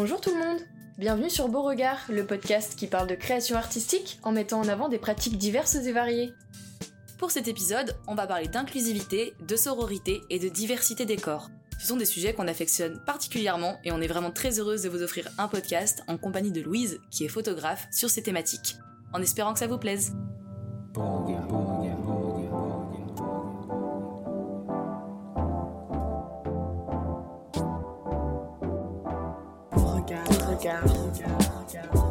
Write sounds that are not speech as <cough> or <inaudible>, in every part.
Bonjour tout le monde Bienvenue sur Beauregard, le podcast qui parle de création artistique en mettant en avant des pratiques diverses et variées. Pour cet épisode, on va parler d'inclusivité, de sororité et de diversité des corps. Ce sont des sujets qu'on affectionne particulièrement et on est vraiment très heureuse de vous offrir un podcast en compagnie de Louise, qui est photographe, sur ces thématiques. En espérant que ça vous plaise. Bonjour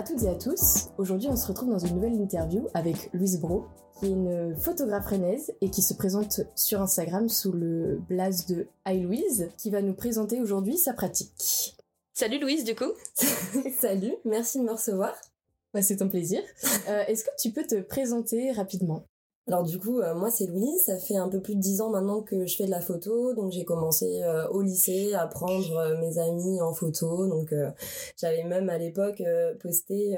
à toutes et à tous. Aujourd'hui, on se retrouve dans une nouvelle interview avec Louise Bro, qui est une photographe rennaise et qui se présente sur Instagram sous le blaze de Hi Louise, qui va nous présenter aujourd'hui sa pratique. Salut Louise, du coup. <laughs> Salut, merci de me recevoir. Bah, c'est ton plaisir. Euh, est-ce que tu peux te présenter rapidement? Alors du coup, euh, moi c'est Louise, ça fait un peu plus de dix ans maintenant que je fais de la photo, donc j'ai commencé euh, au lycée à prendre euh, mes amis en photo, donc j'avais même à l'époque posté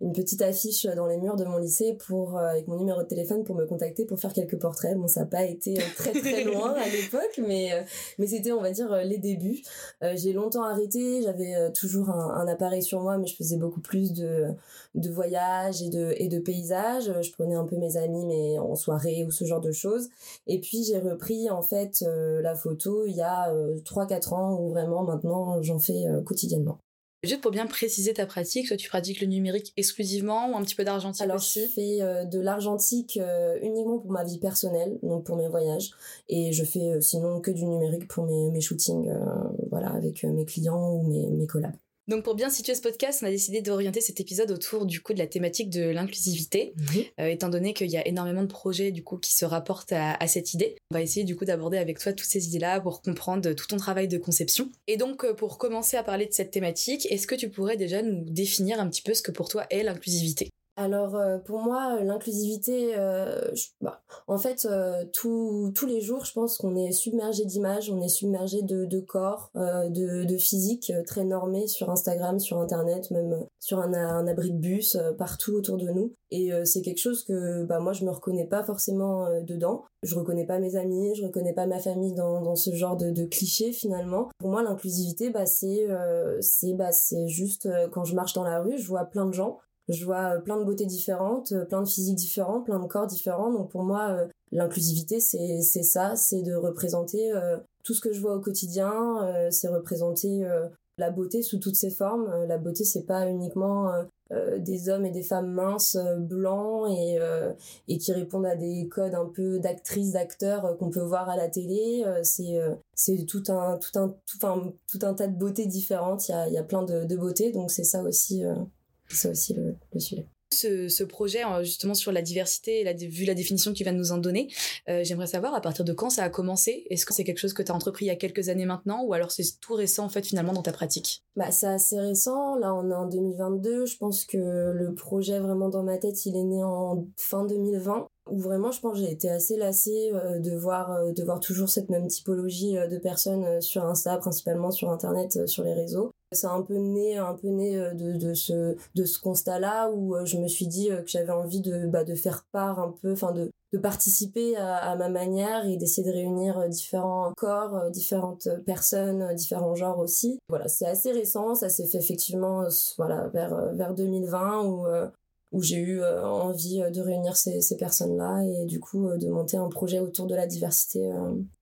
une petite affiche dans les murs de mon lycée pour avec mon numéro de téléphone pour me contacter pour faire quelques portraits. Bon, ça n'a pas été très très <laughs> loin à l'époque, mais mais c'était on va dire les débuts. j'ai longtemps arrêté, j'avais toujours un, un, appareil sur moi, mais je faisais beaucoup plus de de voyages et de et de paysages. Je prenais un peu mes amis, mais en soirée ou ce genre de choses. Et puis j'ai repris en fait euh, la photo il y a 3-4 euh, ans où vraiment maintenant j'en fais euh, quotidiennement. Juste pour bien préciser ta pratique, toi tu pratiques le numérique exclusivement ou un petit peu d'argentique Alors je fais de l'argentique uniquement pour ma vie personnelle, donc pour mes voyages, et je fais sinon que du numérique pour mes, mes shootings, voilà, avec mes clients ou mes, mes collabs. Donc pour bien situer ce podcast, on a décidé d'orienter cet épisode autour du coup de la thématique de l'inclusivité, mhm. euh, étant donné qu'il y a énormément de projets du coup qui se rapportent à, cette idée. On va essayer du coup d'aborder avec toi toutes ces idées-là pour comprendre tout ton travail de conception. Et donc euh, pour commencer à parler de cette thématique, est-ce que tu pourrais déjà nous définir un petit peu ce que pour toi est l'inclusivité? Alors euh, pour moi, l'inclusivité, euh, bah, en fait, euh, tous les jours, je pense qu'on est submergé d'images, on est submergé de, de corps, de, de physique très normé sur Instagram, sur Internet, même sur un, un abri de bus, partout autour de nous. Et c'est quelque chose que bah, moi, je me reconnais pas forcément dedans. Je reconnais pas mes amis, je reconnais pas ma famille dans, dans ce genre de, de clichés finalement. Pour moi, l'inclusivité, bah, c'est c'est bah, juste quand je marche dans la rue, je vois plein de gens je vois euh, plein de beautés différentes, euh, plein de physiques différents, plein de corps différents. Donc pour moi, euh, l'inclusivité, c'est ça, c'est de représenter tout ce que je vois au quotidien, c'est représenter la beauté sous toutes ses formes. La beauté, c'est pas uniquement des hommes et des femmes minces, blancs et, et qui répondent à des codes un peu d'actrices, d'acteurs qu'on peut voir à la télé. c'est c'est tout un tout un tout, enfin, tout un tas de beautés différentes. Il y a, y a plein de, de beautés, donc c'est ça aussi c'est aussi le, sujet. Ce, projet euh, justement sur la diversité, et la, vu la définition qu'il va nous en donner, euh, j'aimerais savoir à partir de quand ça a commencé? Est-ce que c'est quelque chose que tu as entrepris il y a quelques années maintenant ou alors c'est tout récent en fait finalement dans ta pratique? Bah c'est assez récent. Là on est en 2022. Je pense que le projet vraiment dans ma tête il est né en fin 2020 où vraiment je pense j'ai été assez lassée euh, de voir de voir toujours cette même typologie de personnes sur Insta principalement sur internet sur les réseaux c'est un peu né, un peu né euh, de, de ce, de ce constat-là où euh, je me suis dit euh, que j'avais envie de, bah, de faire part un peu, enfin de, de participer à, à, ma manière et d'essayer de réunir différents corps, différentes personnes, différents genres aussi. Voilà, c'est assez récent, ça s'est fait effectivement voilà, vers, vers 2020 où, où j'ai eu envie de réunir ces, ces personnes-là et du coup de monter un projet autour de la diversité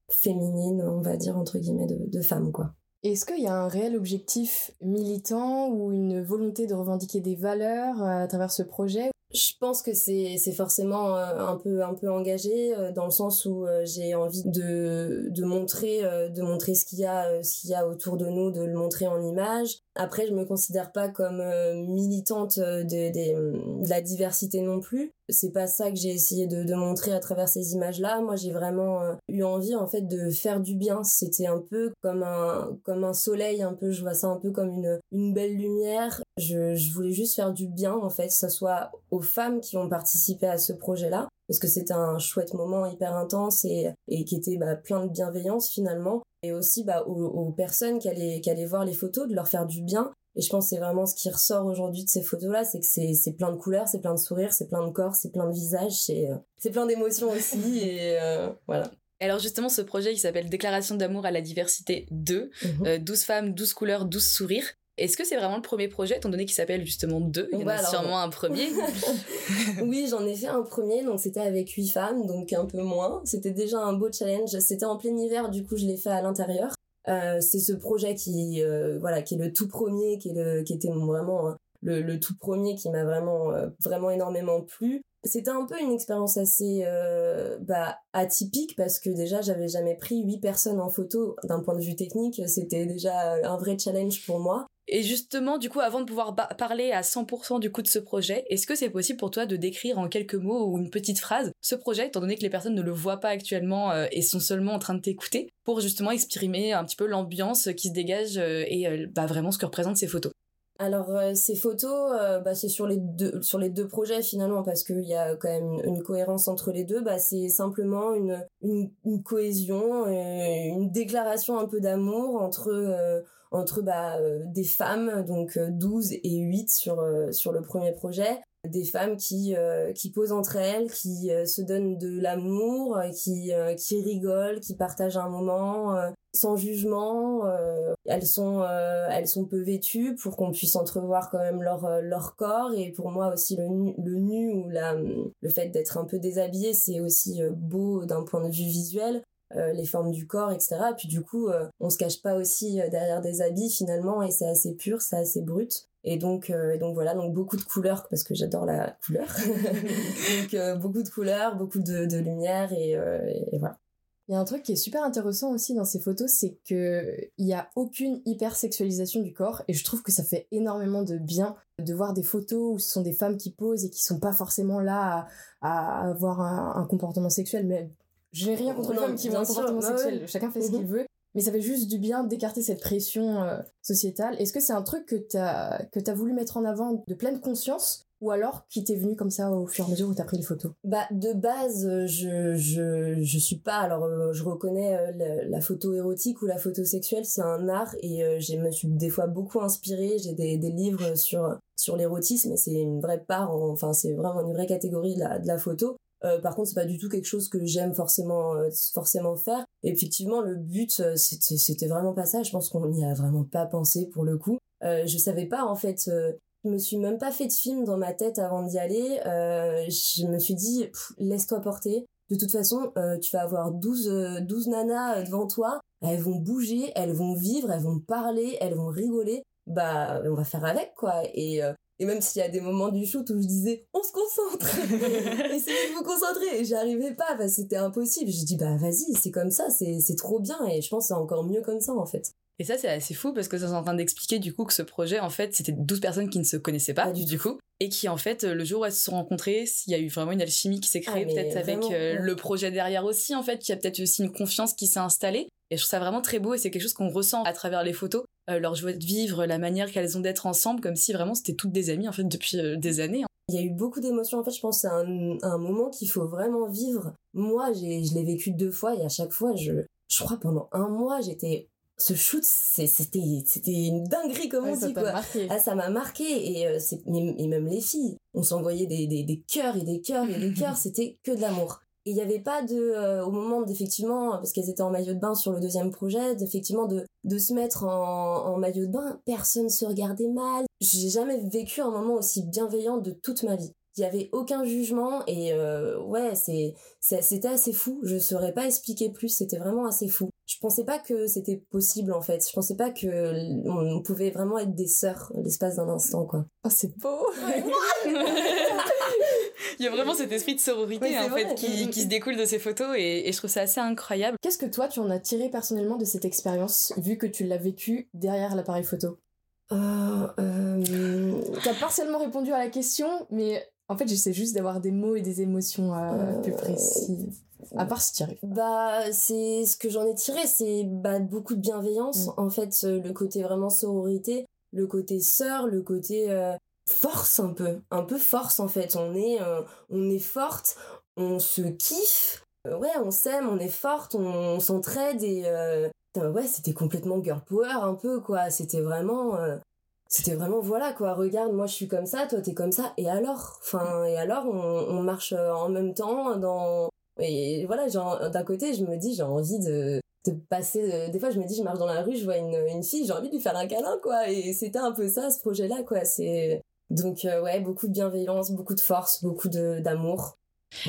féminine, on va dire, entre guillemets, de, de femmes, quoi. Est-ce qu'il y a un réel objectif militant ou une volonté de revendiquer des valeurs euh, à travers ce projet? Je pense que c'est forcément euh, un peu un peu engagé euh, dans le sens où j'ai envie de de montrer de montrer ce qu'il y a ce qu'il y a autour de nous de le montrer en image après, je me considère pas comme euh, militante euh, de, la diversité non plus. C'est pas ça que j'ai essayé de, montrer à travers ces images-là. Moi, j'ai vraiment euh, eu envie, en fait, de faire du bien. C'était un peu comme un, comme un soleil, un peu. Je vois ça un peu comme une, belle lumière. Je, voulais juste faire du bien, en fait, que ce soit aux femmes qui ont participé à ce projet-là, parce que c'était un chouette moment hyper intense et, et qui était bah, plein de bienveillance finalement et aussi bah, aux, personnes qui allaient, qui allaient voir les photos, de leur faire du bien. Et je pense que c'est vraiment ce qui ressort aujourd'hui de ces photos-là, c'est que c'est plein de couleurs, c'est plein de sourires, c'est plein de corps, c'est plein de visages, c'est plein d'émotions aussi. <laughs> et voilà. Alors justement, ce projet qui s'appelle Déclaration d'amour à la diversité 2, 12 mhm. femmes, 12 couleurs, 12 sourires. Est-ce que c'est vraiment le premier projet, étant donné qu'il s'appelle justement 2 Il y en a sûrement un premier? <laughs> oui, j'en ai fait un premier, donc c'était avec 8 femmes, donc un peu moins. C'était déjà un beau challenge. C'était en plein hiver, du coup je l'ai fait à l'intérieur. Euh, c'est ce projet qui, euh, voilà, qui est le tout premier, qui, est le, qui était vraiment hein, le, tout premier qui m'a vraiment, euh, vraiment énormément plu. C'était un peu une expérience assez bah, atypique parce que déjà j'avais jamais pris huit personnes en photo d'un point de vue technique, c'était déjà un vrai challenge pour moi. Et justement, du coup, avant de pouvoir parler à 100% du coup de ce projet, est-ce que c'est possible pour toi de décrire en quelques mots ou une petite phrase ce projet, étant donné que les personnes ne le voient pas actuellement euh, et sont seulement en train de t'écouter, pour justement exprimer un petit peu l'ambiance qui se dégage euh, et bah, vraiment ce que représentent ces photos? Alors euh, ces photos, euh, bah, c'est sur les deux sur les deux projets finalement parce qu'il y a quand même une, cohérence entre les deux. Bah, c'est simplement une, une, cohésion, euh, une déclaration un peu d'amour entre entre bah, des femmes donc 12 et 8 sur sur le premier projet des femmes qui qui posent entre elles, qui se donnent de l'amour, qui qui rigolent, qui partagent un moment, sans jugement. Euh, elles sont euh, elles sont peu vêtues pour qu'on puisse entrevoir quand même leur euh, leur corps et pour moi aussi le nu, le nu ou la le fait d'être un peu déshabillé c'est aussi beau d'un point de vue visuel. Les formes du corps, etc. Puis du coup, on se cache pas aussi derrière des habits finalement, et c'est assez pur, c'est assez brut. Et donc, donc voilà, donc beaucoup de couleurs parce que j'adore la couleur. <laughs> donc beaucoup de couleurs, beaucoup de, de lumière et, et voilà. Il y a un truc qui est super intéressant aussi dans ces photos, c'est que il y a aucune hypersexualisation du corps et je trouve que ça fait énormément de bien de voir des photos où ce sont des femmes qui posent et qui sont pas forcément là à, avoir un, comportement sexuel. Mais j'ai rien contre les femmes qui ont un comportement sexuel. Chacun fait ce qu'il mhm. veut. Mais ça fait juste du bien d'écarter cette pression euh, sociétale. Est-ce que c'est un truc que tu as, que as voulu mettre en avant de pleine conscience ou alors qui t'est venu comme ça au fur et à mesure où t'as pris les photos? Bah de base, euh, je je je suis pas alors euh, je reconnais euh, la, photo érotique ou la photo sexuelle, c'est un art et je me suis des fois beaucoup inspirée, j'ai des, des livres sur sur l'érotisme et c'est une vraie part enfin c'est vraiment une vraie catégorie de la, de la photo. Par contre, c'est pas du tout quelque chose que j'aime forcément forcément faire. effectivement, le but c'était c'était vraiment pas ça. Je pense qu'on n'y a vraiment pas pensé pour le coup. Euh, je savais pas en fait je me suis même pas fait de film dans ma tête avant d'y aller. Euh, je me suis dit, laisse-toi porter. De toute façon, euh, tu vas avoir 12, 12 euh, nanas devant toi. Elles vont bouger, elles vont vivre, elles vont parler, elles vont rigoler. Bah, on va faire avec, quoi. Et, et même s'il y a des moments du shoot où je disais, on se concentre <laughs> Essayez de vous concentrer Et j'arrivais pas, c'était impossible. Je dis, bah vas-y, c'est comme ça, c'est trop bien. Et je pense que c'est encore mieux comme ça, en fait. Et ça, c'est assez fou parce que ça est en train d'expliquer du coup que ce projet, en fait, c'était 12 personnes qui ne se connaissaient pas, du, coup, et qui, en fait, le jour où elles se sont rencontrées, il y a eu vraiment une alchimie qui s'est créée, ah, peut-être avec euh, le projet derrière aussi, en fait, qui a peut-être aussi une confiance qui s'est installée. Et je trouve ça vraiment très beau et c'est quelque chose qu'on ressent à travers les photos, euh, leur joie de vivre, la manière qu'elles ont d'être ensemble, comme si vraiment c'était toutes des amies, en fait, depuis euh, des années. Hein. Il y a eu beaucoup d'émotions. En fait, je pense que c'est un, un, moment qu'il faut vraiment vivre. Moi, je l'ai vécu deux fois et à chaque fois, je, je crois pendant un mois, j'étais ce shoot c'était c'était une dinguerie comme on dit quoi. ah ça m'a marqué et euh, et même les filles on s'envoyait des des des cœurs et des cœurs et des <laughs> cœurs c'était que de l'amour. Et il n'y avait pas de euh, au moment d'effectivement parce qu'elles étaient en maillot de bain sur le deuxième projet d'effectivement de de se mettre en, en maillot de bain personne se regardait mal. J'ai jamais vécu un moment aussi bienveillant de toute ma vie il y avait aucun jugement et euh, ouais c'est c'était assez fou. Je saurais pas expliquer plus. C'était vraiment assez fou. Je pensais pas que c'était possible en fait. Je pensais pas que on pouvait vraiment être des sœurs l'espace d'un instant quoi. Oh c'est beau. <laughs> Il y a vraiment cet esprit de sororité en fait qui, qui, se découle de ces photos et, et je trouve ça assez incroyable. Qu'est-ce que toi tu en as tiré personnellement de cette expérience vu que tu l'as vécu derrière l'appareil photo? Euh, euh... T'as partiellement répondu à la question, mais en fait, j'essaie juste d'avoir des mots et des émotions euh, plus précis. À part si tu arrives. Bah, c'est ce que j'en ai tiré, c'est bah, beaucoup de bienveillance. Mm. En fait, euh, le côté vraiment sororité, le côté sœur, le côté euh, force un peu, un peu force en fait. On est, on est forte, on se kiffe. ouais, on s'aime, on est forte, on, s'entraide et ouais, c'était complètement girl power un peu, quoi. C'était vraiment. C'était vraiment, voilà, quoi. Regarde, moi, je suis comme ça, toi, t'es comme ça. Et alors? Enfin, et alors, on, on marche en même temps dans. Et voilà, d'un côté, je me dis, j'ai envie de de passer des fois je me dis je marche dans la rue je vois une, une fille j'ai envie de lui faire un câlin quoi et c'était un peu ça ce projet là quoi c'est donc euh, ouais beaucoup de bienveillance beaucoup de force beaucoup de d'amour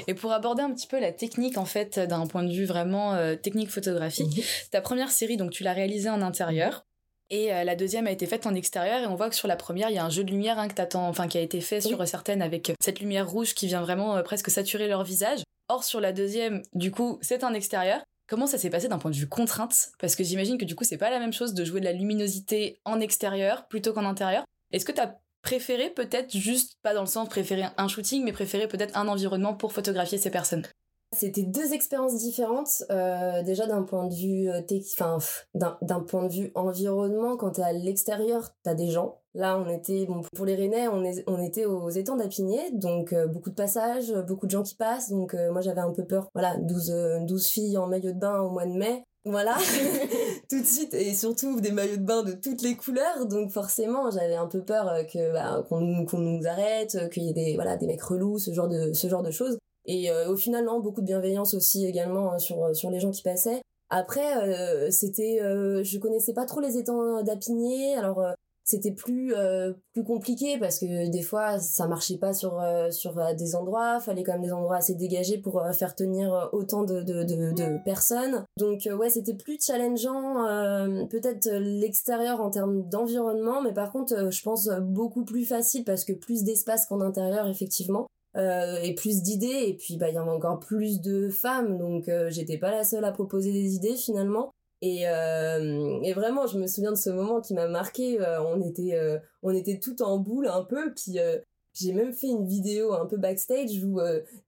et pour aborder un petit peu la technique en fait d'un point de vue vraiment euh, technique photographique mhm. ta première série donc tu l'as réalisée en intérieur et euh, la deuxième a été faite en extérieur et on voit que sur la première il y a un jeu de lumière hein, que enfin qui a été fait sur certaines avec cette lumière rouge qui vient vraiment presque saturer leur visage Or, sur la deuxième, du coup, c'est un extérieur. Comment ça s'est passé d'un point de vue contrainte? Parce que j'imagine que du coup, c'est pas la même chose de jouer de la luminosité en extérieur plutôt qu'en intérieur. Est-ce que t'as préféré peut-être juste, pas dans le sens préférer un shooting, mais préféré peut-être un environnement pour photographier ces personnes? C'était deux expériences différentes. Euh, déjà d'un point de vue, euh, enfin d'un point de vue environnement, quand t'es à l'extérieur, t'as des gens. Là, on était, pour les Rennais, on, est, on était aux étangs d'Apigné, donc euh, beaucoup de passages, beaucoup de gens qui passent. Donc moi, j'avais un peu peur. Voilà, 12, 12 filles en maillot de bain au mois de mai. Voilà, <laughs> tout de suite, et surtout des maillots de bain de toutes les couleurs, donc forcément j'avais un peu peur que bah, qu'on nous arrête, qu'il y ait des voilà des mecs relous, ce genre de ce genre de choses. Et euh, au final, beaucoup de bienveillance aussi également hein, sur, euh, sur les gens qui passaient. Après, euh, c'était, je connaissais pas trop les étangs d'Apigné, alors c'était plus plus compliqué parce que des fois ça marchait pas sur sur des endroits, fallait quand même des endroits assez dégagés pour faire tenir autant de de, de, de personnes. Donc ouais, c'était plus challengeant peut-être l'extérieur en termes d'environnement, mais par contre je pense beaucoup plus facile parce que plus d'espace qu'en intérieur effectivement. Euh, et plus d'idées. Et puis bah il y avait encore plus de femmes. Donc euh, j'étais pas la seule à proposer des idées finalement. Et, euh, et vraiment je me souviens de ce moment qui m'a marqué. On était on était tout en boule un peu. Puis j'ai même fait une vidéo un peu backstage où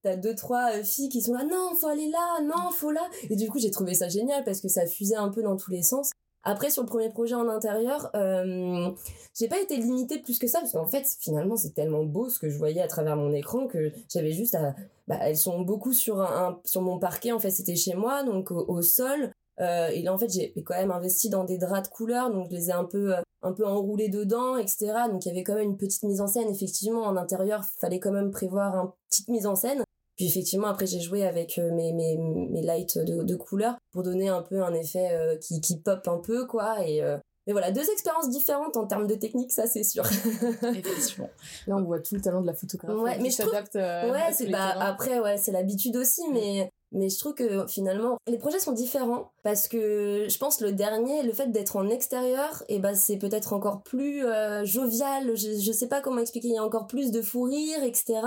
t'as deux trois filles qui sont là. Non faut aller là. Non faut là. Et du coup j'ai trouvé ça génial parce que ça fusait un peu dans tous les sens après, sur le premier projet en intérieur, euh, j'ai pas été limitée plus que ça, parce qu'en fait, finalement, c'est tellement beau ce que je voyais à travers mon écran que j'avais juste à... Bah, elles sont beaucoup sur, un, sur mon parquet, en fait, c'était chez moi, donc au, sol. Euh, et là, en fait, j'ai quand même investi dans des draps de couleur, donc je les ai un peu, un peu enroulés dedans, etc. Donc il y avait quand même une petite mise en scène. Effectivement, en intérieur, fallait quand même prévoir une petite mise en scène. Puis effectivement, après, j'ai joué avec euh, mes, mes, mes lights de, de couleur pour donner un peu un effet euh, qui, qui pop un peu, quoi. Et, euh, mais voilà, deux expériences différentes en termes de technique, ça c'est sûr. <laughs> Effectivement. Là, on voit tout le talent de la photographie. Ouais, mais je trouve... ouais, c'est bah, après, ouais, c'est l'habitude aussi, mais mais je trouve que finalement les projets sont différents parce que je pense le dernier le fait d'être en extérieur et eh ben c'est peut-être encore plus jovial je, je sais pas comment expliquer il y a encore plus de fou rire etc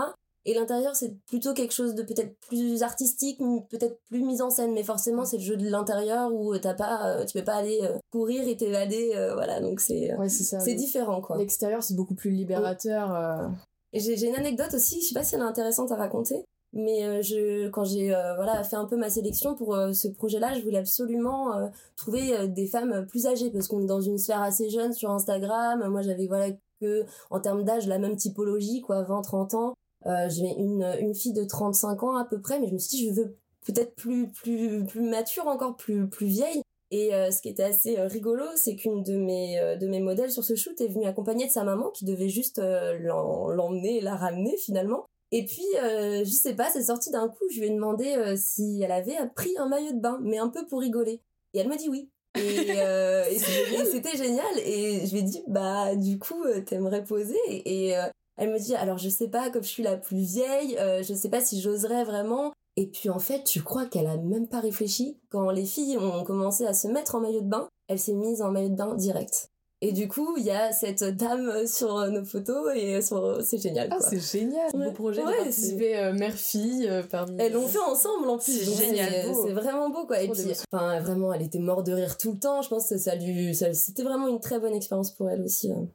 et l'intérieur, c'est plutôt quelque chose de peut-être plus artistique, peut-être plus mise en scène. Mais forcément, c'est le jeu de l'intérieur où t'as pas, euh, tu peux pas aller euh, courir et t'évader. Euh, voilà, donc c'est c'est différent, quoi. L'extérieur, c'est beaucoup plus libérateur. J'ai une anecdote aussi, je sais pas si elle est intéressante à raconter. Mais je, quand j'ai voilà fait un peu ma sélection pour ce projet-là, je voulais absolument trouver des femmes plus âgées parce qu'on est dans une sphère assez jeune sur Instagram. Moi, j'avais voilà que en termes d'âge la même typologie quoi, 20-30 ans. Euh, j'ai une, une fille de 35 ans à peu près, mais je me suis dit, je veux peut-être plus, plus, plus mature, encore plus, plus vieille. Et euh, ce qui était assez euh, rigolo, c'est qu'une de mes de mes modèles sur ce shoot est venue accompagnée de sa maman qui devait juste l'emmener et la ramener finalement. Et puis je sais pas, c'est sorti d'un coup, je lui ai demandé si elle avait pris un maillot de bain, mais un peu pour rigoler. Et elle m'a dit oui. Et, et c'était <laughs> génial. Et je lui ai dit bah du coup t'aimerais poser et, elle me dit alors je sais pas comme je suis la plus vieille, euh, je sais pas si j'oserais vraiment. Et puis en fait, tu crois qu'elle a même pas réfléchi? Quand les filles ont commencé à se mettre en maillot de bain, elle s'est mise en maillot de bain direct. Et du coup, il y a cette dame sur nos photos et c'est génial. Ah, c'est génial. Beau projet de participer euh, mère-fille euh, parmi. Elles l'ont fait ensemble en plus. C'est génial. C'est vraiment beau quoi. Et puis, enfin, vraiment, elle était morte de rire tout le temps. Je pense que ça lui, c'était vraiment une très bonne expérience pour elle aussi. Hein.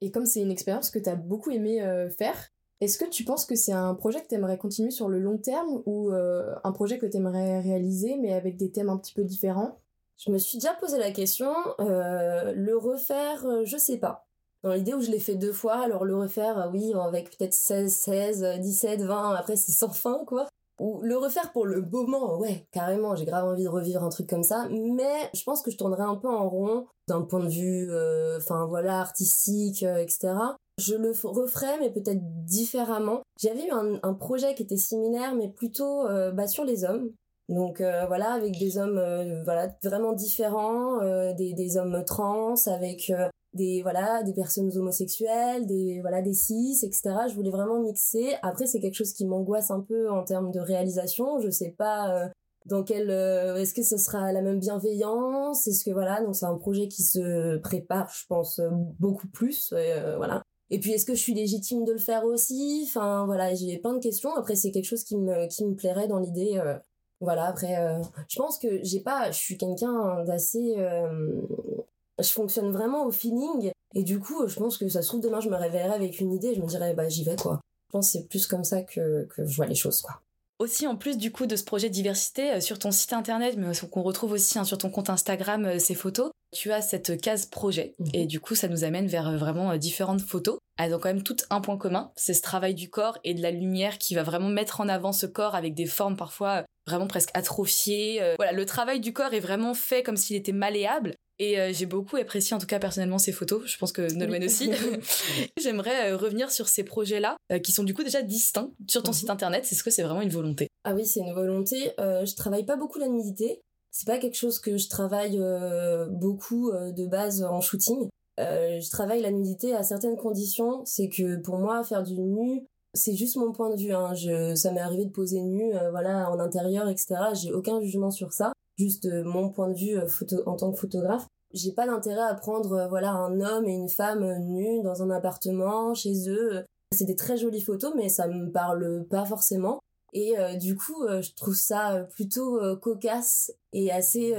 Et comme c'est une expérience que tu as beaucoup aimé euh, faire, est-ce que tu penses que c'est un projet que tu aimerais continuer sur le long terme ou euh, un projet que tu aimerais réaliser mais avec des thèmes un petit peu différents? Je me suis déjà posé la question. Euh, le refaire, je sais pas. Dans l'idée où je l'ai fait deux fois, alors le refaire, oui, avec peut-être 16, 16, 17, 20, après c'est sans fin quoi. Ou le refaire pour le moment, ouais, carrément, j'ai grave envie de revivre un truc comme ça, mais je pense que je tournerai un peu en rond d'un point de vue, euh, enfin voilà, artistique, euh, etc. Je le referai, mais peut-être différemment. J'avais eu un, projet qui était similaire, mais plutôt euh, bah, sur les hommes. Donc voilà, avec des hommes voilà vraiment différents, des, des hommes trans, avec des voilà des personnes homosexuelles des voilà des cis etc je voulais vraiment mixer. Après c'est quelque chose qui m'angoisse un peu en termes de réalisation. Je sais pas euh, dans quel euh, est-ce que ce sera la même bienveillance? Est-ce que voilà donc c'est un projet qui se prépare je pense beaucoup plus euh, voilà. Et puis est-ce que je suis légitime de le faire aussi? Enfin voilà j'ai plein de questions. Après c'est quelque chose qui me qui me plairait dans l'idée voilà. Après je pense que j'ai pas je suis quelqu'un d'assez je fonctionne vraiment au feeling. Et du coup, je pense que ça se trouve demain, je me réveillerai avec une idée et je me dirais, bah, j'y vais, quoi. Je pense que c'est plus comme ça que, que je vois les choses, quoi. Aussi, en plus du coup de ce projet diversité, euh, sur ton site internet, mais qu'on retrouve aussi hein, sur ton compte Instagram, euh, ces photos, tu as cette case projet. Mhm. Et du coup, ça nous amène vers euh, vraiment différentes photos. Elles ont quand même toutes un point commun, c'est ce travail du corps et de la lumière qui va vraiment mettre en avant ce corps avec des formes parfois vraiment presque atrophiées. Voilà, le travail du corps est vraiment fait comme s'il était malléable. Et euh, j'ai beaucoup apprécié, en tout cas personnellement, ces photos. Je pense que Nolwenn aussi. <laughs> <laughs> J'aimerais euh, revenir sur ces projets-là, euh, qui sont du coup déjà distincts sur ton mhm. site internet. Est-ce que c'est vraiment une volonté? Ah oui, c'est une volonté. je travaille pas beaucoup la nudité. C'est pas quelque chose que je travaille beaucoup de base en shooting. je travaille la nudité à certaines conditions. C'est que pour moi, faire du nu, c'est juste mon point de vue. Hein. Je, ça m'est arrivé de poser nu, voilà, en intérieur, etc. J'ai aucun jugement sur ça juste mon point de vue euh, photo en tant que photographe j'ai pas d'intérêt à prendre euh, voilà un homme et une femme nus dans un appartement chez eux c'est des très jolies photos mais ça me parle pas forcément. Et euh, du coup je trouve ça plutôt cocasse et assez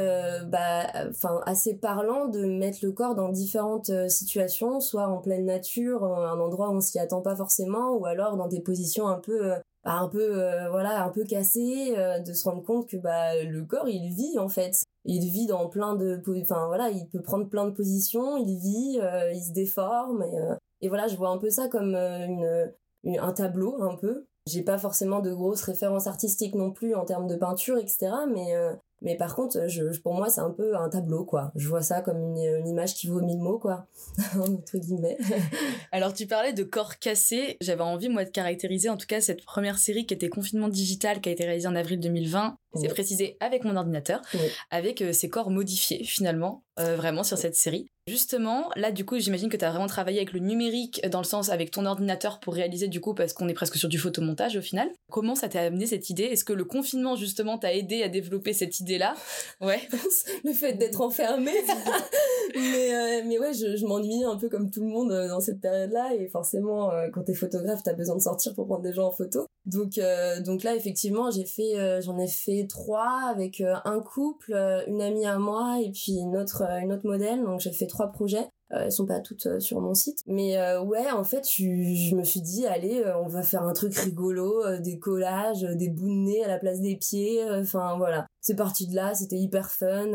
bah enfin assez parlant de mettre le corps dans différentes situations soit en pleine nature un endroit où on s'y attend pas forcément ou alors dans des positions un peu bah, un peu euh, voilà un peu cassé euh, de se rendre compte que bah le corps il vit en fait. Il vit dans plein de enfin voilà il peut prendre plein de positions il vit euh, il se déforme et, et, voilà je vois un peu ça comme une, un tableau un peu. J'ai pas forcément de grosses références artistiques non plus en termes de peinture etc mais mais par contre, je, pour moi, c'est un peu un tableau, quoi. Je vois ça comme une, image qui vaut mille mots, quoi. <laughs> Entre guillemets. <laughs> Alors, tu parlais de corps cassé. J'avais envie, moi, de caractériser, en tout cas, cette première série qui était Confinement Digital, qui a été réalisée en avril 2020. C'est précisé avec mon ordinateur, avec euh, ces corps modifiés, finalement, euh, vraiment, sur cette série. Justement, là, du coup, j'imagine que tu as vraiment travaillé avec le numérique, dans le sens avec ton ordinateur pour réaliser, du coup, parce qu'on est presque sur du photomontage au final. Comment ça t'a amené cette idée? Est-ce que le confinement, justement, t'a aidé à développer cette idée-là Ouais. <laughs> le fait d'être enfermé. <laughs> mais, euh, mais ouais, je, je m'ennuie un peu comme tout le monde euh, dans cette période-là. Et forcément, euh, quand t'es photographe, t'as besoin de sortir pour prendre des gens en photo. Donc, donc là, effectivement, j'ai fait, j'en ai fait trois avec un couple, une amie à moi et puis une autre, une autre modèle. Donc, j'ai fait trois projets. Euh, elles sont pas toutes euh, sur mon site. Mais euh, ouais, en fait, je, je, me suis dit, allez, on va faire un truc rigolo, des collages, des bouts de nez à la place des pieds. Enfin voilà, c'est parti de là, c'était hyper fun.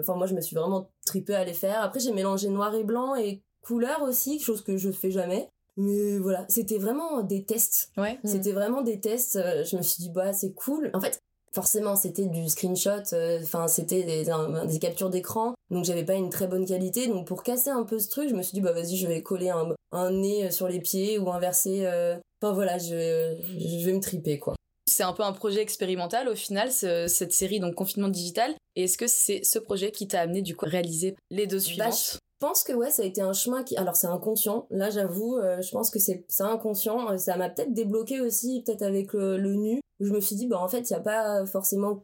Enfin moi, je me suis vraiment tripée à les faire. Après, j'ai mélangé noir et blanc et couleur aussi, chose que je fais jamais. Mais voilà, c'était vraiment des tests. Ouais. C'était vraiment des tests. Je me suis dit, bah, c'est cool. En fait, forcément c'était du screenshot euh, enfin c'était des, des, captures d'écran donc j'avais pas une très bonne qualité donc pour casser un peu ce truc je me suis dit bah vas-y je vais coller un, un nez sur les pieds ou inverser euh, enfin voilà je, je vais me triper quoi c'est un peu un projet expérimental au final, cette série, donc Confinement Digital. Et est-ce que c'est ce projet qui t'a amené du coup à réaliser les deux suivantes je pense que ouais, ça a été un chemin qui. Alors c'est inconscient. Là, j'avoue, euh, je pense que c'est inconscient. Ça m'a peut-être débloqué aussi, peut-être avec le, le, nu, où je me suis dit, bah en fait, il n'y a pas forcément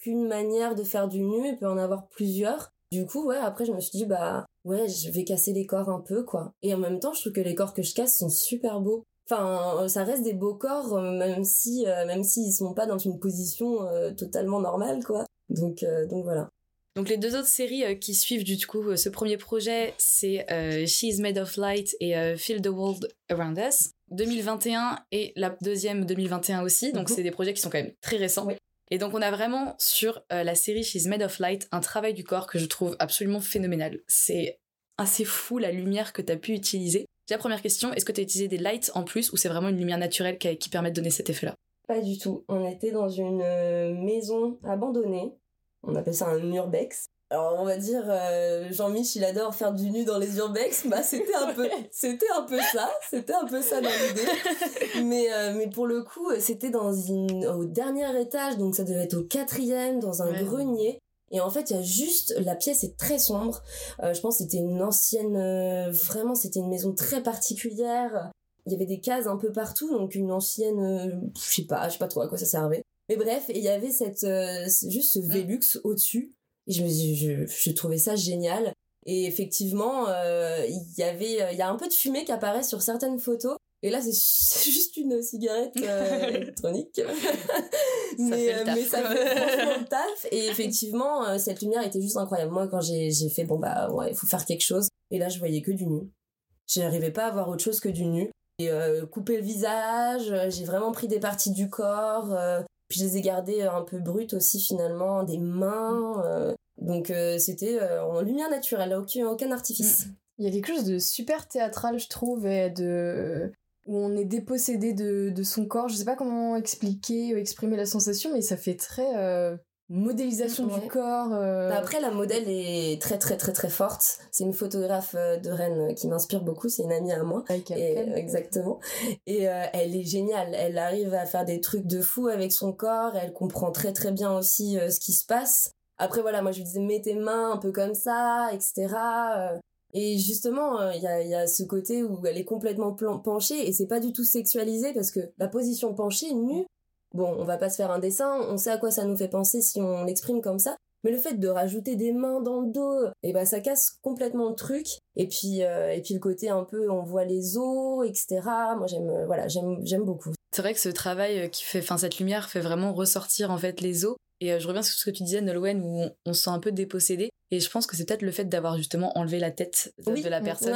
qu'une manière de faire du nu, il peut en avoir plusieurs. Du coup, ouais, après, je me suis dit, bah ouais, je vais casser les corps un peu, quoi. Et en même temps, je trouve que les corps que je casse sont super beaux. Enfin, ça reste des beaux corps, euh, même si, euh, même s'ils sont pas dans une position totalement normale, quoi. Donc, donc voilà. Donc les deux autres séries euh, qui suivent du coup euh, ce premier projet, c'est euh, She's Made of Light et Feel the World Around Us 2021 et la deuxième 2021 aussi. Donc mhm. c'est des projets qui sont quand même très récents. Et donc on a vraiment sur la série She's Made of Light un travail du corps que je trouve absolument phénoménal. C'est assez fou la lumière que tu as pu utiliser. La première question, est-ce que tu as utilisé des lights en plus ou c'est vraiment une lumière naturelle qui, qui permet de donner cet effet-là? Pas du tout. On était dans une euh, maison abandonnée. On appelle ça un urbex. Alors on va dire euh, Jean-Mich il adore faire du nu dans les urbex, bah c'était un peu <laughs> c'était un peu ça, c'était un peu ça dans l'idée. Mais euh, mais pour le coup, c'était dans une au dernier étage donc ça devait être au quatrième dans un grenier. Et en fait, il y a juste la pièce est très sombre. Euh, je pense que c'était une ancienne vraiment c'était une maison très particulière. Il y avait des cases un peu partout donc une ancienne je sais pas, je sais pas trop à quoi ça servait. Mais bref, il y avait cette juste ce Velux au-dessus et je me je, je trouvais ça génial. Et effectivement, euh, il y avait, euh, il y a un peu de fumée qui apparaît sur certaines photos. Et là, <laughs> c'est juste une cigarette euh, <laughs> électronique. <laughs> mais, ça mais ça fait franchement le taf. Et effectivement, cette lumière était juste incroyable. Moi, quand j'ai fait, bon, bah, ouais, il faut faire quelque chose. Et là, je voyais que du nu. J'arrivais pas à voir autre chose que du nu. Et couper le visage, j'ai vraiment pris des parties du corps. Puis je les ai gardées euh, un peu brutes aussi finalement, des mains. Euh. donc euh, c'était en lumière naturelle, aucun, aucun artifice. Mm. Il y a quelque chose de super théâtral, je trouve, et de où on est dépossédé de, de, son corps. Je sais pas comment expliquer ou exprimer la sensation, mais ça fait très modélisation du corps. Euh. Bah, après, la modèle est très très très très forte. C'est une photographe euh, de Rennes qui m'inspire beaucoup. C'est une amie à moi. Et, exactement. Et euh, elle est géniale. Elle arrive à faire des trucs de fou avec son corps. Elle comprend très très bien aussi ce qui se passe. Après voilà, moi je lui disais mets tes mains un peu comme ça, etc. Et justement, il y a, y a ce côté où elle est complètement penchée et c'est pas du tout sexualisé parce que la position penchée, nue, Bon, on va pas se faire un dessin, on sait à quoi ça nous fait penser si on l'exprime comme ça. Mais le fait de rajouter des mains dans le dos, et eh ben ça casse complètement le truc. Et puis euh, et puis le côté un peu on voit les os, etc. Moi j'aime euh, voilà j'aime j'aime beaucoup. C'est vrai que ce travail euh, qui fait, enfin cette lumière fait vraiment ressortir en fait les os et euh, je reviens sur ce que tu disais, Nolwenn, où on, se sent un peu dépossédé. Et je pense que c'est peut-être le fait d'avoir justement enlevé la tête de, la personne.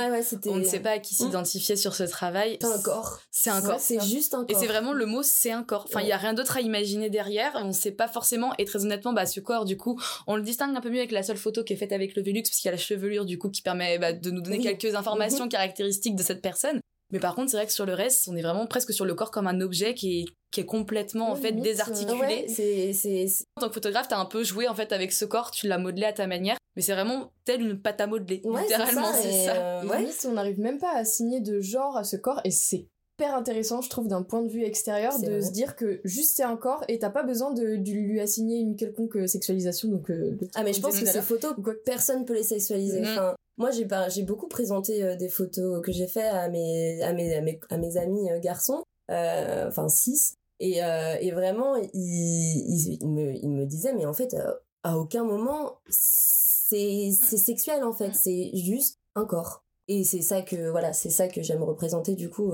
on ne sait pas à qui mmh. s'identifier sur ce travail. C'est un corps. C'est un corps. C'est juste un corps. Et c'est vraiment le mot, c'est un corps. Enfin, il y a rien d'autre à imaginer derrière. On ne sait pas forcément. Et très honnêtement, bah, ce corps, du coup, on le distingue un peu mieux avec la seule photo qui est faite avec le Velux, parce qu'il y a la chevelure, du coup, qui permet bah, de nous donner quelques informations mmh. caractéristiques de cette personne. Mais par contre, c'est vrai que sur le reste, on est vraiment presque sur le corps comme un objet qui est, qui est complètement en fait désarticulé. c'est, En tant que photographe, t'as un peu joué en fait avec ce corps, tu l'as modelé à ta manière, mais c'est vraiment tel une pâte à modeler. littéralement, c'est ça. Euh, ouais. on n'arrive même pas à assigner de genre à ce corps et c'est hyper intéressant, je trouve, d'un point de vue extérieur, de se dire que juste c'est un corps et t'as pas besoin de, lui assigner une quelconque sexualisation. Donc, euh, ah, mais je pense que ces photos, personne peut les sexualiser. Mm. Enfin, moi, j'ai beaucoup présenté euh, des photos que j'ai fait à mes, amis euh, garçons, enfin six, et, vraiment, ils, me, disaient, mais en fait, à aucun moment, c'est, sexuel en fait, c'est juste un corps. Et c'est ça que, voilà, c'est ça que j'aime représenter du coup.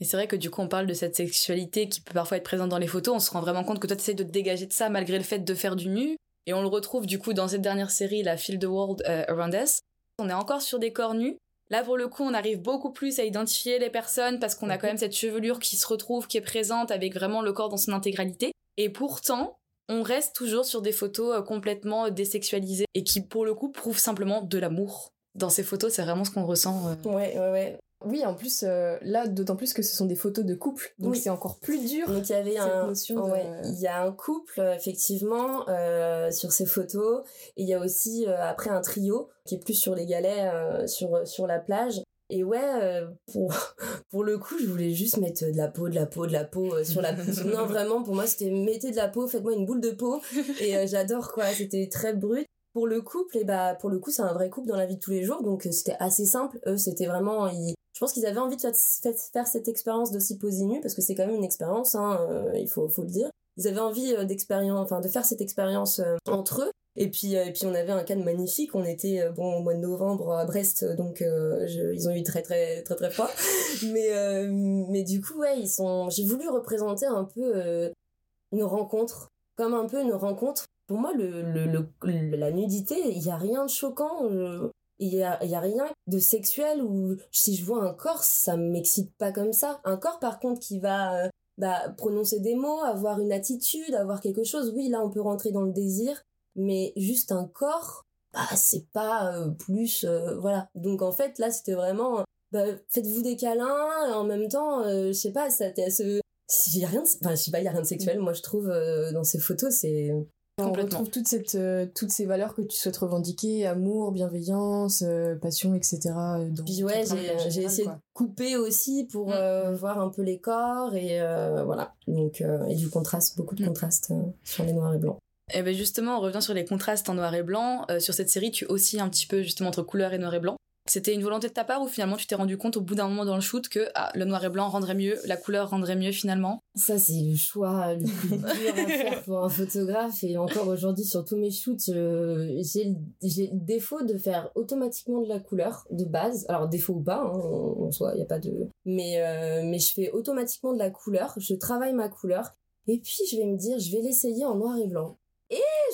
Et c'est vrai que du coup, on parle de cette sexualité qui peut parfois être présente dans les photos. On se rend vraiment compte que toi, tu essaies de te dégager de ça malgré le fait de faire du nu. Et on le retrouve du coup dans cette dernière série, la Feel the World euh, Around Us. On est encore sur des corps nus. Là, pour le coup, on arrive beaucoup plus à identifier les personnes parce qu'on a quand même cette chevelure qui se retrouve, qui est présente avec vraiment le corps dans son intégralité. Et pourtant, on reste toujours sur des photos euh, complètement désexualisées et qui, pour le coup, prouvent simplement de l'amour. Dans ces photos, c'est vraiment ce qu'on ressent. Euh. Ouais, ouais, ouais. Oui, en plus, euh, là, d'autant plus que ce sont des photos de couple, donc c'est encore plus dur. Donc il y avait un, il y a un couple effectivement euh, sur ces photos, et il y a aussi euh, après un trio qui est plus sur les galets sur sur la plage. Et ouais, pour <laughs> pour le coup, je voulais juste mettre de la peau, de la peau, de la peau sur la. <laughs> non, vraiment, pour moi, c'était mettez de la peau, faites-moi une boule de peau, et j'adore quoi. C'était très brut pour le couple et bah pour le coup c'est un vrai couple dans la vie de tous les jours donc c'était assez simple eux c'était vraiment je pense qu'ils avaient envie de faire cette expérience de s'y poser nu parce que c'est quand même une expérience, hein, euh, il faut, le dire. Ils avaient envie euh, d'expérience, enfin de faire cette expérience euh, entre eux. Et puis, et puis on avait un cadre magnifique. On était bon au mois de novembre à Brest, donc ils ont eu très très très très froid. <laughs> mais mais du coup ouais, ils sont. J'ai voulu représenter un peu une rencontre, comme un peu une rencontre. Pour moi, le, le, la nudité, il y a rien de choquant il y a, y a rien de sexuel ou si je vois un corps ça m'excite pas comme ça un corps par contre qui va euh, bah, prononcer des mots avoir une attitude avoir quelque chose oui là on peut rentrer dans le désir mais juste un corps bah c'est pas euh, plus euh, voilà donc en fait là c'était vraiment bah, faites-vous des câlins et en même temps je sais pas ça ce il y a rien de, enfin, je sais pas, il y a rien de sexuel, moi je trouve, dans ces photos, c'est. On retrouve toute cette, euh, toutes ces valeurs que tu souhaites revendiquer, amour, bienveillance, euh, passion, etc. Dans Puis ouais, j'ai essayé de couper aussi pour mm. voir un peu les corps et voilà. Donc, et du contraste, beaucoup de mm. contraste sur les noirs et blancs. Et eh ben justement, on revient sur les contrastes en noir et blanc. sur cette série, tu aussi un petit peu justement entre couleur et noir et blanc. C'était une volonté de ta part ou finalement tu t'es rendu compte au bout d'un moment dans le shoot que ah, le noir et blanc rendrait mieux, la couleur rendrait mieux finalement? Ça, c'est le choix le plus <laughs> dur à faire pour un photographe. Et encore aujourd'hui, sur tous mes shoots, j'ai le défaut de faire automatiquement de la couleur de base. Alors, défaut ou pas, hein, en soi, il n'y a pas de. Mais, euh, mais je fais automatiquement de la couleur, je travaille ma couleur. Et puis, je vais me dire, je vais l'essayer en noir et blanc.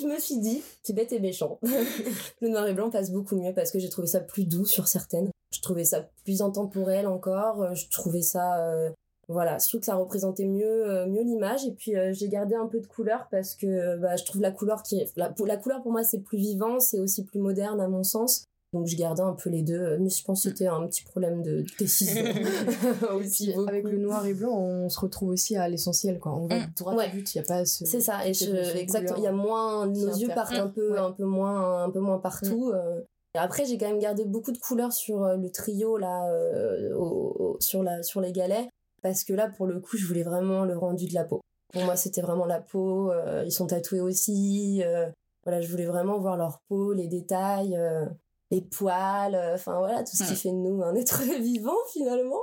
Je me suis dit, c'est bête et méchant. <laughs> le noir et blanc passe beaucoup mieux parce que j'ai trouvé ça plus doux sur certaines. Je trouvais ça plus intemporel encore. Je trouvais ça, euh, voilà, je trouve que ça représentait mieux, euh, mieux l'image. Et puis euh, j'ai gardé un peu de couleur parce que bah, je trouve la couleur qui, la couleur pour moi c'est plus vivant, c'est aussi plus moderne à mon sens. Donc je gardais un peu les deux, mais je pense que c'était un petit problème de décision. <laughs> <laughs> aussi, avec le noir et blanc, on se retrouve aussi à l'essentiel, quoi. On va mm. droit au but, il y a pas ce... C'est ça, et exactement, il y a moins, nos yeux partent un peu, un peu moins, un peu moins partout. Mm. Euh. Après, j'ai quand même gardé beaucoup de couleurs sur euh, le trio là, euh, sur la, sur les galets, parce que là, pour le coup, je voulais vraiment le rendu de la peau. Pour moi, c'était vraiment la peau. ils sont tatoués aussi. voilà, je voulais vraiment voir leur peau, les détails les poils, euh, enfin voilà, tout ce qui fait de nous un être <laughs> vivant finalement.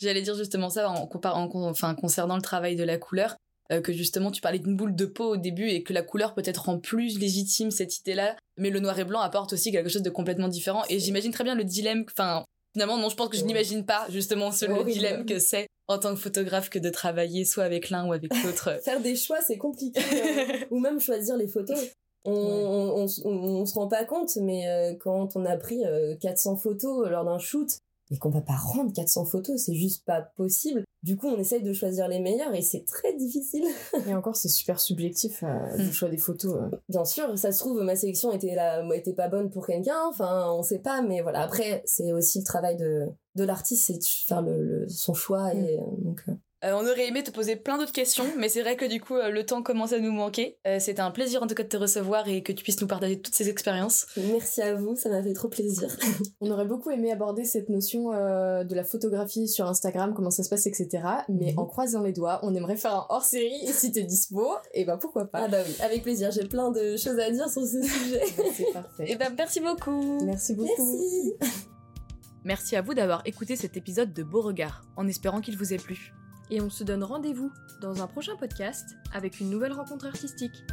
J'allais dire justement ça en, enfin, concernant le travail de la couleur, euh, que justement tu parlais d'une boule de peau au début et que la couleur peut-être rend plus légitime cette idée-là, mais le noir et blanc apporte aussi quelque chose de complètement différent. Et j'imagine très bien le dilemme, enfin finalement non, je pense que je n'imagine pas justement ce le dilemme que c'est en tant que photographe que de travailler soit avec l'un ou avec l'autre. <laughs> Faire des choix, c'est compliqué. Euh, <laughs> ou même choisir les photos on, on, se rend pas compte, mais euh, quand on a pris 400 euh, photos lors d'un shoot et qu'on va pas rendre 400 photos, c'est juste pas possible. Du coup, on essaye de choisir les meilleures et c'est très difficile. <laughs> et encore, c'est super subjectif euh, le mm. choix des photos. Bien sûr, ça se trouve ma sélection était là, était pas bonne pour quelqu'un. Enfin, on sait pas, mais voilà. Après, c'est aussi le travail de de l'artiste, c'est de faire le, son choix et mm. donc. Euh, on aurait aimé te poser plein d'autres questions, mais c'est vrai que du coup, euh, le temps commence à nous manquer. Euh, c'était un plaisir en tout cas de te recevoir et que tu puisses nous partager toutes ces expériences. Merci à vous, ça m'a fait trop plaisir. <laughs> on aurait beaucoup aimé aborder cette notion de la photographie sur Instagram, comment ça se passe, etc. Mais mhm. en croisant les doigts, on aimerait faire un hors-série et si t'es dispo, et eh ben pourquoi pas. Ah bah oui, avec plaisir, j'ai plein de choses à dire sur ce sujet. <laughs> c'est parfait. Et eh ben merci beaucoup. Merci beaucoup. Merci. Merci à vous d'avoir écouté cet épisode de Beauregard, en espérant qu'il vous ait plu et on se donne rendez-vous dans un prochain podcast avec une nouvelle rencontre artistique.